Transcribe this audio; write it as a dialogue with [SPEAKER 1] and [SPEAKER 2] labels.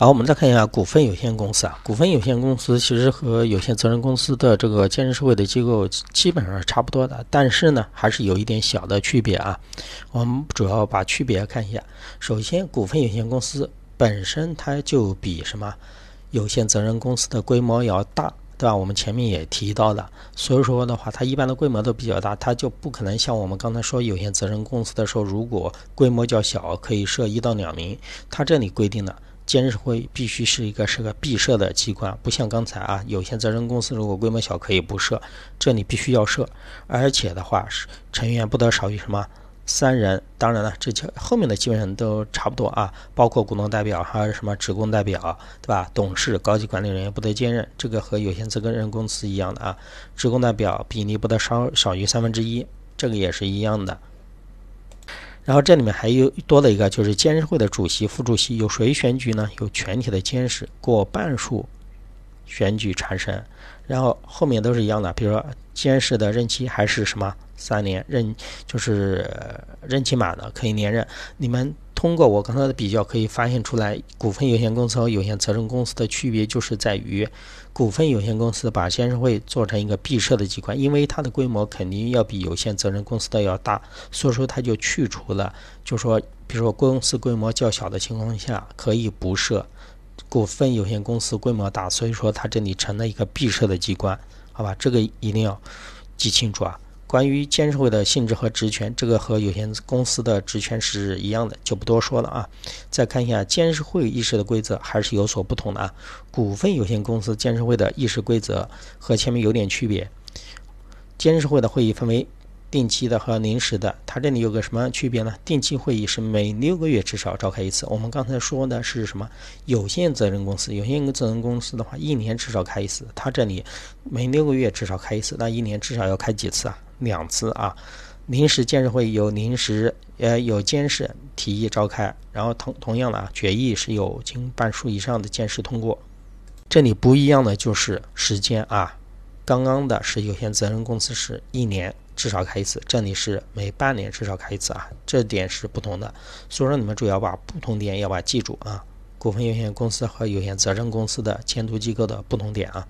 [SPEAKER 1] 好，我们再看一下股份有限公司啊。股份有限公司其实和有限责任公司的这个监事会的机构基本上是差不多的，但是呢，还是有一点小的区别啊。我们主要把区别看一下。首先，股份有限公司本身它就比什么有限责任公司的规模要大，对吧？我们前面也提到的，所以说的话，它一般的规模都比较大，它就不可能像我们刚才说有限责任公司的时候，如果规模较小，可以设一到两名，它这里规定了。监事会必须是一个是个闭设的机关，不像刚才啊，有限责任公司如果规模小可以不设，这里必须要设，而且的话是成员不得少于什么三人。当然了，这后面的基本上都差不多啊，包括股东代表还有什么职工代表，对吧？董事、高级管理人员不得兼任，这个和有限责任公司一样的啊。职工代表比例不得少少于三分之一，这个也是一样的。然后这里面还有多了一个，就是监事会的主席、副主席由谁选举呢？由全体的监事过半数选举产生。然后后面都是一样的，比如说监事的任期还是什么三年，任就是任期满的可以连任。你们。通过我刚才的比较，可以发现出来，股份有限公司和有限责任公司的区别就是在于，股份有限公司把监事会做成一个闭设的机关，因为它的规模肯定要比有限责任公司的要大，所以说它就去除了，就说，比如说公司规模较小的情况下可以不设，股份有限公司规模大，所以说它这里成了一个闭设的机关，好吧，这个一定要记清楚啊。关于监事会的性质和职权，这个和有限公司的职权是一样的，就不多说了啊。再看一下监事会议事的规则，还是有所不同的啊。股份有限公司监事会的议事规则和前面有点区别。监事会的会议分为。定期的和临时的，它这里有个什么区别呢？定期会议是每六个月至少召开一次。我们刚才说的是什么？有限责任公司，有限责任公司的话，一年至少开一次。它这里每六个月至少开一次，那一年至少要开几次啊？两次啊。临时监事会有临时呃有监事提议召开，然后同同样的啊，决议是有经半数以上的监事通过。这里不一样的就是时间啊，刚刚的是有限责任公司是一年。至少开一次，这里是每半年至少开一次啊，这点是不同的，所以说你们主要把不同点要把记住啊，股份有限公司和有限责任公司的监督机构的不同点啊。